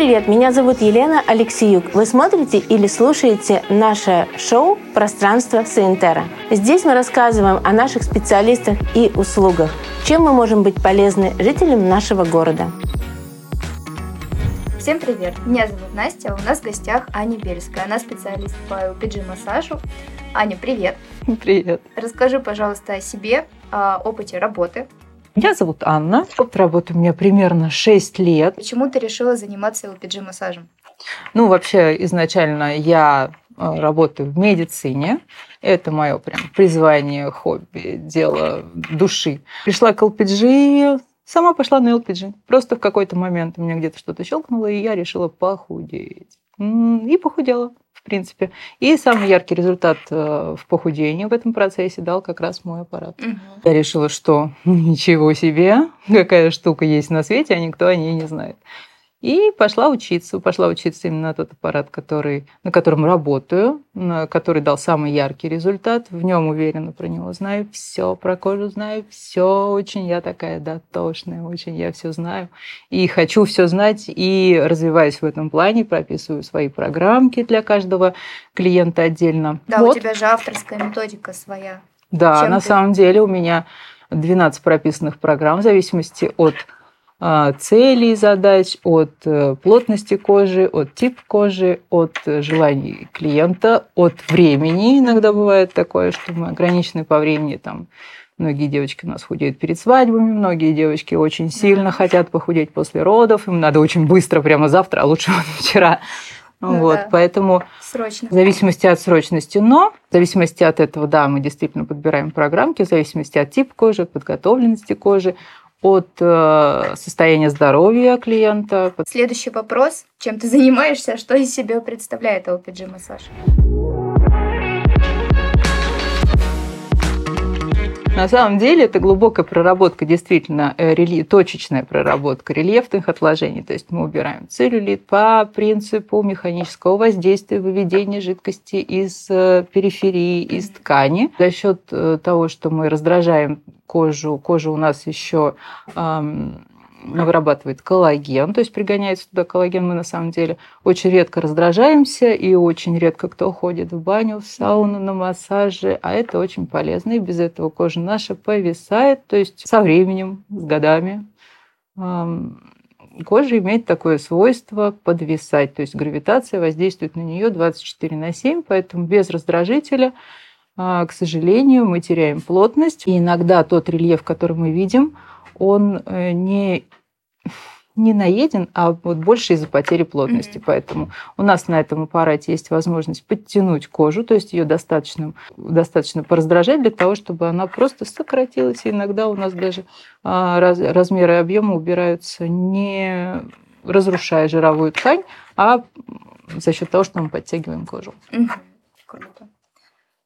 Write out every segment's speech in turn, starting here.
привет! Меня зовут Елена Алексеюк. Вы смотрите или слушаете наше шоу «Пространство Саентера». Здесь мы рассказываем о наших специалистах и услугах, чем мы можем быть полезны жителям нашего города. Всем привет! Меня зовут Настя, у нас в гостях Аня Бельская. Она специалист по LPG-массажу. Аня, привет! Привет! Расскажи, пожалуйста, о себе, о опыте работы. Меня зовут Анна. Опыт работы у меня примерно 6 лет. Почему ты решила заниматься LPG-массажем? Ну, вообще, изначально я э, работаю в медицине. Это мое прям призвание, хобби, дело души. Пришла к LPG Сама пошла на LPG. Просто в какой-то момент у меня где-то что-то щелкнуло, и я решила похудеть. И похудела, в принципе. И самый яркий результат э, в похудении в этом процессе дал как раз мой аппарат. Угу. Я решила, что ничего себе, какая штука есть на свете, а никто о ней не знает. И пошла учиться. Пошла учиться именно на тот аппарат, который, на котором работаю, на который дал самый яркий результат. В нем уверенно про него знаю все, про кожу знаю все. Очень я такая дотошная, очень я все знаю. И хочу все знать, и развиваюсь в этом плане, прописываю свои программки для каждого клиента отдельно. Да, вот. у тебя же авторская методика своя. Да, Чем на ты... самом деле у меня 12 прописанных программ в зависимости от целей задач, от э, плотности кожи, от типа кожи, от желаний клиента, от времени. Иногда бывает такое, что мы ограничены по времени. Там, многие девочки у нас худеют перед свадьбами, многие девочки очень сильно хотят похудеть после родов, им надо очень быстро, прямо завтра, а лучше вчера. Ну, вот, да. поэтому Срочно. в зависимости от срочности, но в зависимости от этого, да, мы действительно подбираем программки, в зависимости от типа кожи, подготовленности кожи, от э, состояния здоровья клиента. Следующий вопрос. Чем ты занимаешься? Что из себя представляет LPG-массаж? На самом деле это глубокая проработка, действительно, э, рельеф, точечная проработка рельефных отложений. То есть мы убираем целлюлит по принципу механического воздействия, выведения жидкости из э, периферии, из ткани. За счет э, того, что мы раздражаем кожу, кожа у нас еще вырабатывает коллаген, то есть пригоняется туда коллаген. Мы на самом деле очень редко раздражаемся и очень редко кто ходит в баню, в сауну, на массаже, а это очень полезно. И без этого кожа наша повисает, то есть со временем, с годами кожа имеет такое свойство подвисать, то есть гравитация воздействует на нее 24 на 7, поэтому без раздражителя, а, к сожалению, мы теряем плотность. И иногда тот рельеф, который мы видим, он э, не не наеден, а вот больше из-за потери плотности. Mm-hmm. Поэтому у нас на этом аппарате есть возможность подтянуть кожу, то есть ее достаточно, достаточно пораздражать для того, чтобы она просто сократилась. И иногда у нас даже а, раз, размеры объема убираются не разрушая жировую ткань, а за счет того, что мы подтягиваем кожу. Mm-hmm. Круто.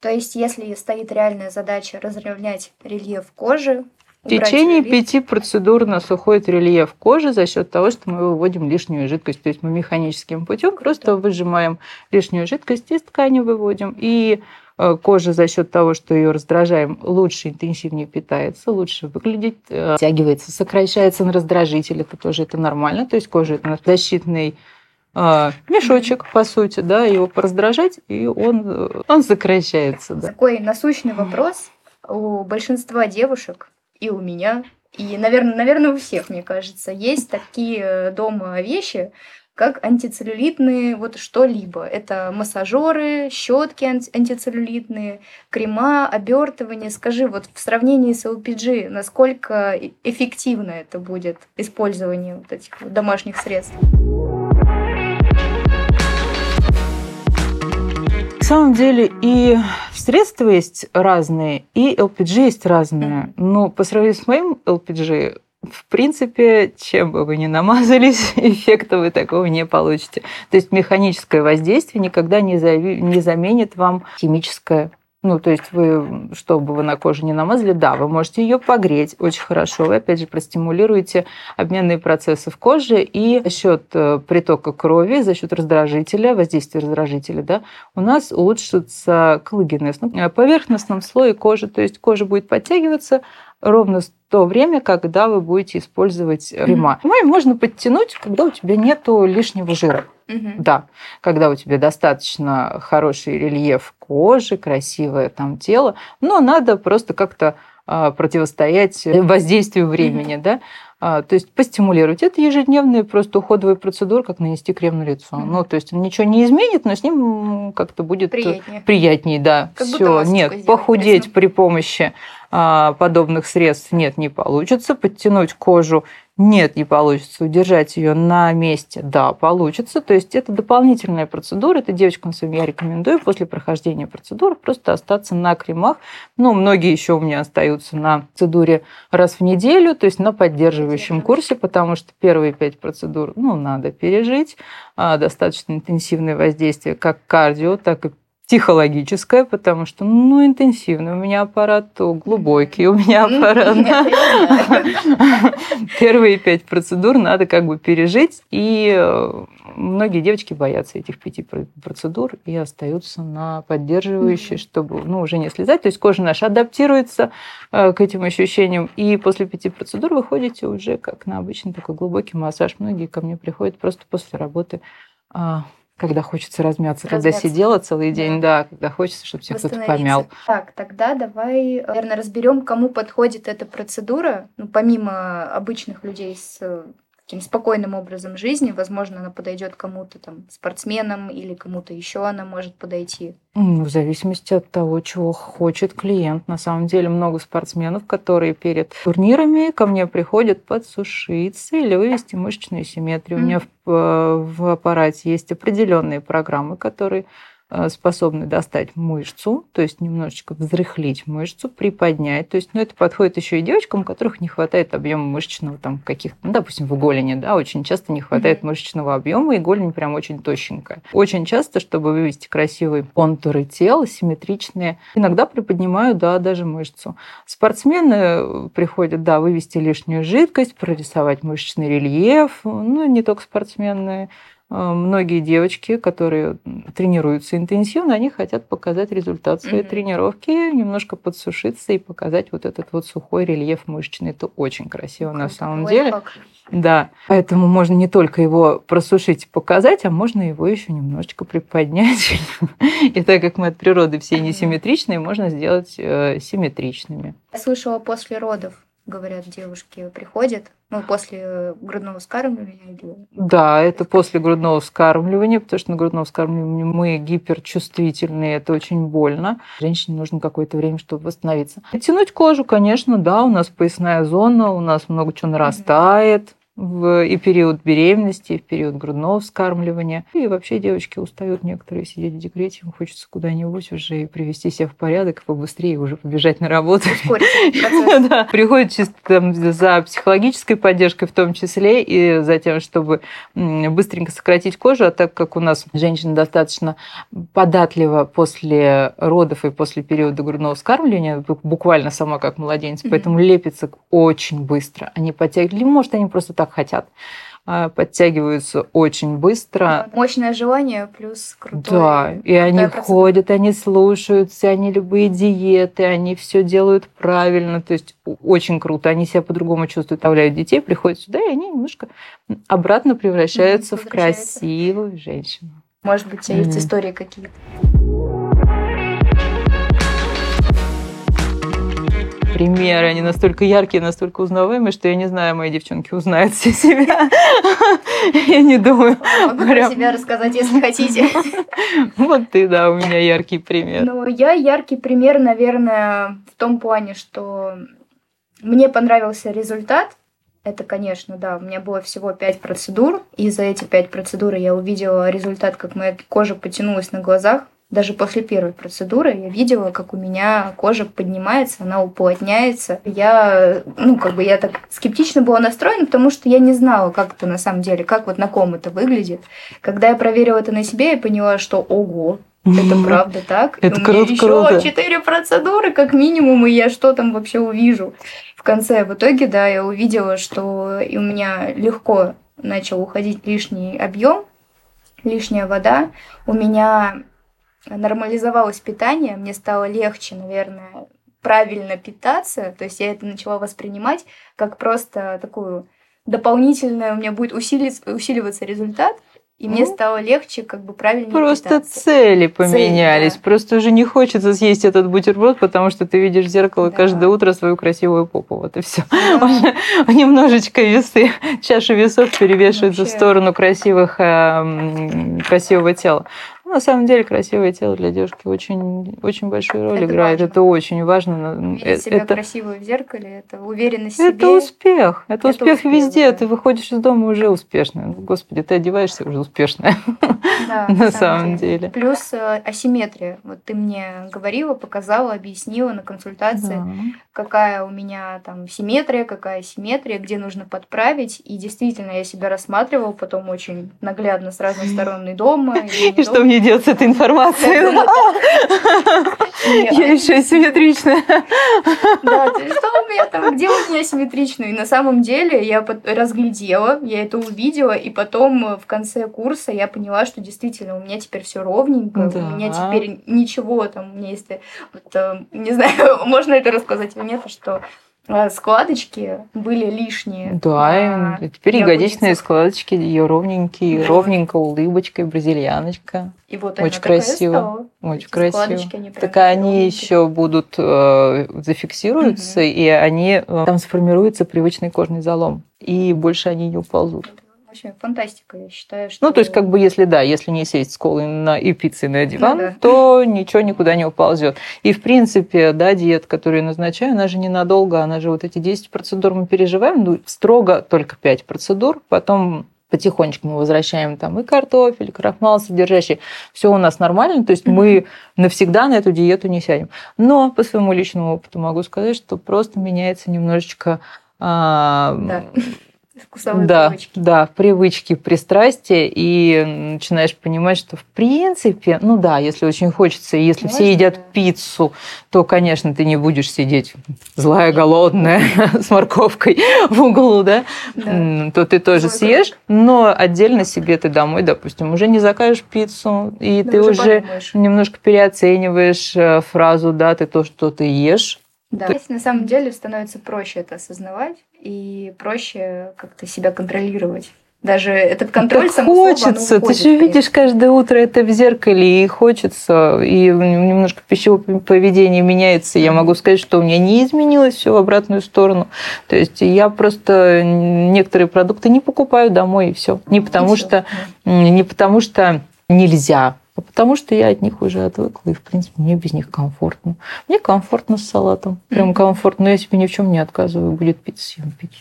То есть, если стоит реальная задача разровнять рельеф кожи, в течение пяти процедур у нас уходит рельеф кожи за счет того, что мы выводим лишнюю жидкость. То есть мы механическим путем просто выжимаем лишнюю жидкость из ткани выводим. И э, кожа за счет того, что ее раздражаем, лучше, интенсивнее питается, лучше выглядит, э, тягивается, сокращается на раздражитель. Это тоже это нормально. То есть кожа это наш защитный э, мешочек, по сути, да, его пораздражать, и он, он сокращается. Да. Такой насущный вопрос. У большинства девушек и у меня, и, наверное, наверное, у всех, мне кажется, есть такие э, дома вещи, как антицеллюлитные вот что-либо. Это массажеры, щетки антицеллюлитные, крема, обертывание. Скажи, вот в сравнении с LPG, насколько эффективно это будет использование вот этих домашних средств? Самом деле и средства есть разные, и LPG есть разные. Но по сравнению с моим LPG, в принципе, чем бы вы ни намазались, эффекта вы такого не получите. То есть механическое воздействие никогда не, зави- не заменит вам химическое Ну, то есть вы, чтобы вы на коже не намазали, да, вы можете ее погреть очень хорошо. Вы, опять же, простимулируете обменные процессы в коже и за счет э, притока крови, за счет раздражителя, воздействия раздражителя, да, у нас улучшится коллагенез на поверхностном слое кожи. То есть кожа будет подтягиваться ровно в то время, когда вы будете использовать крема. Mm-hmm. Можно подтянуть, когда у тебя нету лишнего жира. Угу. Да, когда у тебя достаточно хороший рельеф кожи, красивое там тело, но надо просто как-то а, противостоять воздействию времени, угу. да. А, то есть постимулировать. Это ежедневная просто уходовая процедура, как нанести крем на лицо. Mm-hmm. Ну, то есть он ничего не изменит, но с ним как-то будет приятнее, приятнее да. Все, нет, похудеть при помощи подобных средств нет, не получится. Подтянуть кожу нет, не получится. Удержать ее на месте, да, получится. То есть это дополнительная процедура. Это девочкам своим я рекомендую после прохождения процедуры просто остаться на кремах. Ну, многие еще у меня остаются на процедуре раз в неделю, то есть на поддерживающем курсе, потому что первые пять процедур, ну, надо пережить. А, достаточно интенсивное воздействие как кардио, так и психологическое, потому что, ну, интенсивный у меня аппарат, то глубокий у меня аппарат. Первые пять процедур надо как бы пережить, и э, многие девочки боятся этих пяти процедур и остаются на поддерживающие, чтобы, ну, уже не слезать. То есть кожа наша адаптируется э, к этим ощущениям, и после пяти процедур вы ходите уже как на обычный такой глубокий массаж. Многие ко мне приходят просто после работы а, когда хочется размяться, размяться. когда сидела целый день, да, да когда хочется, чтобы тебя кто-то помял. Так, тогда давай, наверное, разберем, кому подходит эта процедура, ну, помимо обычных людей с таким спокойным образом жизни. Возможно, она подойдет кому-то там спортсменам или кому-то еще она может подойти. В зависимости от того, чего хочет клиент. На самом деле много спортсменов, которые перед турнирами ко мне приходят подсушиться или вывести мышечную симметрию. Mm-hmm. У меня в, э, в аппарате есть определенные программы, которые способны достать мышцу, то есть немножечко взрыхлить мышцу, приподнять. То есть, ну, это подходит еще и девочкам, у которых не хватает объема мышечного, там, каких-то, ну, допустим, в голени, да, очень часто не хватает mm-hmm. мышечного объема, и голень прям очень тощенькая. Очень часто, чтобы вывести красивые контуры тела, симметричные, иногда приподнимаю, да, даже мышцу. Спортсмены приходят, да, вывести лишнюю жидкость, прорисовать мышечный рельеф, ну, не только спортсмены, Э, многие девочки, которые тренируются интенсивно, они хотят показать результат своей mm-hmm. тренировки, немножко подсушиться и показать вот этот вот сухой рельеф мышечный. Это очень красиво Какой на самом деле. Факт. Да, поэтому можно не только его просушить и показать, а можно его еще немножечко приподнять. И так как мы от природы все несимметричные, можно сделать э, симметричными. Я слышала после родов говорят, девушки приходят, ну, после грудного вскармливания? Да, это после грудного вскармливания, потому что на грудном вскармливании мы гиперчувствительные, это очень больно. Женщине нужно какое-то время, чтобы восстановиться. Тянуть кожу, конечно, да, у нас поясная зона, у нас много чего нарастает. Mm-hmm в и период беременности, и в период грудного вскармливания. И вообще девочки устают некоторые сидеть в декрете, им хочется куда-нибудь уже и привести себя в порядок, и побыстрее уже побежать на работу. да. Приходит чисто там, за психологической поддержкой в том числе, и за тем, чтобы быстренько сократить кожу, а так как у нас женщина достаточно податлива после родов и после периода грудного вскармливания, буквально сама как младенец, поэтому лепится очень быстро. Они подтягивают, может, они просто так так хотят, а, подтягиваются очень быстро. Мощное желание плюс крутой. Да, и они процедура. ходят, они слушаются, они любые диеты, они все делают правильно, то есть очень круто. Они себя по-другому чувствуют, оставляют детей, приходят сюда, и они немножко обратно превращаются в красивую женщину. Может быть, у тебя есть истории какие-то? Примеры, они настолько яркие, настолько узнаваемые, что я не знаю, мои девчонки узнают все себя. Я не думаю. Могу про себя рассказать, если хотите. Вот ты, да, у меня яркий пример. Ну, я яркий пример, наверное, в том плане, что мне понравился результат, это, конечно, да, у меня было всего пять процедур, и за эти пять процедур я увидела результат, как моя кожа потянулась на глазах. Даже после первой процедуры я видела, как у меня кожа поднимается, она уплотняется. Я, ну, как бы я так скептично была настроена, потому что я не знала, как это на самом деле, как вот на ком это выглядит. Когда я проверила это на себе, я поняла, что ого, Это правда так. Это И у круто, меня круто. еще четыре процедуры, как минимум, и я что там вообще увижу в конце. В итоге, да, я увидела, что и у меня легко начал уходить лишний объем, лишняя вода. У меня нормализовалось питание, мне стало легче, наверное, правильно питаться. То есть я это начала воспринимать как просто такую дополнительную, у меня будет усиливаться результат, и мне Ну, стало легче как бы правильнее Просто питаться. цели поменялись. да. Просто уже не хочется съесть этот бутерброд, потому что ты видишь в зеркало Да. каждое утро свою красивую попу. Вот и все. Да. Немножечко весы, чаша весов перевешивается в Вообще. сторону красивых, э, м, красивого тела. На самом деле красивое тело для девушки очень, очень большую роль Это играет. важно. Это очень важно. Видеть Э, себя это, красивой в зеркале, это уверенность в это себе. успех. Это, Это успех, успех, везде. да. Ты выходишь из дома уже успешная. Ну, Господи, ты одеваешься уже успешная. Да, на самом деле. Плюс э, асимметрия. Вот ты мне говорила, показала, объяснила на консультации, Да. какая у меня там симметрия, какая симметрия, где нужно подправить. И действительно, я себя рассматривала потом очень наглядно с разных сторон и дома. И, И что мне делать с этой информацией? Я еще асимметричная. Да, что у меня там, где у меня симметрично? И на самом деле я разглядела, я это увидела, и потом в конце курса я поняла, что действительно у меня теперь все ровненько, у меня теперь ничего там, у меня есть, э, э, не знаю, можно это рассказать или нет, что складочки были лишние. Да, и теперь ягодичные складочки, ее ровненькие, Да. ровненько улыбочкой, бразильяночка. И вот Очень красиво. стала. Очень Эти красиво. складочки, они Так они ровненькие. еще будут э, зафиксируются, и они э, там сформируется привычный кожный залом, и больше они не уползут. Вообще фантастика, я считаю, что... Ну, то есть, как бы, если да, если не сесть с колой на, и пиццей на диван, Ну да. то ничего никуда не уползет. И, в принципе, да, диета, которую я назначаю, она же ненадолго, она же вот эти 10 процедур мы переживаем, ну, строго только 5 процедур, потом потихонечку мы возвращаем там и картофель, и крахмал содержащий. Все у нас нормально, то есть мы навсегда на эту диету не сядем. Но по своему личному опыту могу сказать, что просто меняется немножечко а, Да. Вкусовые да, привычки. да, привычки, пристрастия, и начинаешь понимать, что в принципе, ну да, если очень хочется, и если все Можно, едят да. пиццу, то, конечно, ты не будешь сидеть злая, голодная, с морковкой в углу, да, Да. То ты тоже Злой съешь, но отдельно себе ты домой, допустим, уже не закажешь пиццу, и Да ты уже уже немножко переоцениваешь э, фразу, да, ты то, что ты ешь, Да. То есть, на самом деле становится проще это осознавать и проще как-то себя контролировать. Даже этот контроль Так оно хочется. Ты уходит, же конечно. видишь каждое утро это в зеркале, и хочется, и немножко пищевое поведение меняется. Я могу сказать, что у меня не изменилось все в обратную сторону. То есть я просто некоторые продукты не покупаю домой, и все. Не потому И что да. не потому что нельзя, потому что я от них уже отвыкла, и, в принципе, мне без них комфортно. Мне комфортно с салатом, прям комфортно. Я себе ни в чем не отказываю. Будет пицца, съем пиццу.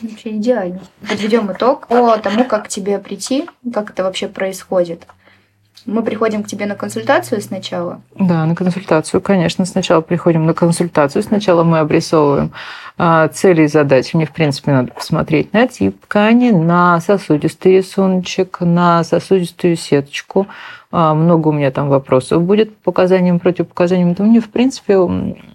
Вообще идеально. Подведем итог по тому, как к тебе прийти, как это вообще происходит. Мы приходим к тебе на консультацию сначала. Да, на консультацию, конечно. Сначала приходим на консультацию. Сначала мы обрисовываем а, цели и задачи. Мне, в принципе, надо посмотреть на тип ткани, на сосудистый рисуночек, на сосудистую сеточку. А, Много у меня там вопросов будет по показаниям, противопоказаниям. Да мне, в принципе,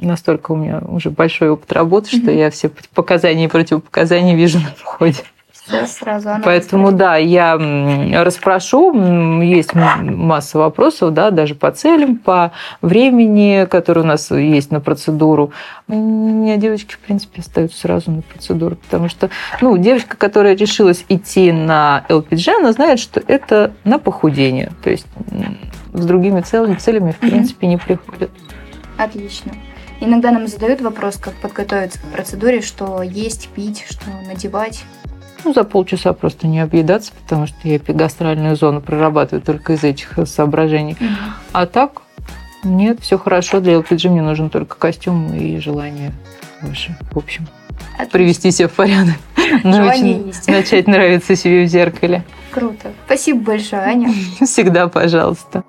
настолько у меня уже большой опыт работы, что Мгм. я все показания и противопоказания вижу на входе. Все сразу. анализ Поэтому, проведем. да, я расспрошу. Есть масса вопросов, да, даже по целям, по времени, которое у нас есть на процедуру. У меня девочки, в принципе, остаются сразу на процедуру, потому что, ну, девочка, которая решилась идти на ЛПГ, она знает, что это на похудение. То есть с другими целями, целями в принципе, не приходят. Отлично. Иногда нам задают вопрос, как подготовиться к процедуре, что есть, пить, что надевать. Ну, за полчаса просто не объедаться, потому что я эпигастральную зону прорабатываю только из этих соображений. А так, нет, все хорошо. Для LPG мне нужен только костюм и желание выше. В общем, Отлично. привести себя в порядок. Желание Научить- есть. Начать нравиться себе в зеркале. Круто. Спасибо большое, Аня. Всегда, пожалуйста.